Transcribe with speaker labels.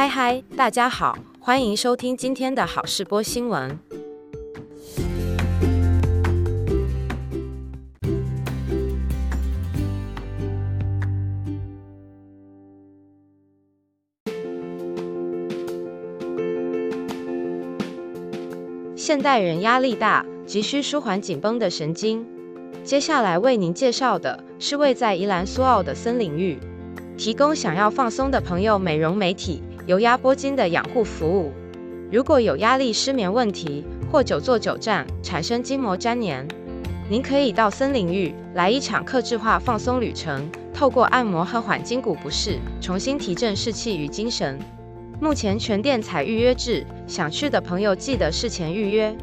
Speaker 1: 嗨嗨，大家好，欢迎收听今天的好事播新闻。现代人压力大，急需舒缓紧绷的神经。接下来为您介绍的是位在宜兰苏澳的森林浴，提供想要放松的朋友美容美体、油压拨筋的养护服务。如果有压力、失眠问题，或久坐久站产生筋膜粘连，您可以到森林浴来一场客制化放松旅程，透过按摩和缓筋骨不适，重新提振士气与精神。目前全店采预约制，想去的朋友记得事前预约。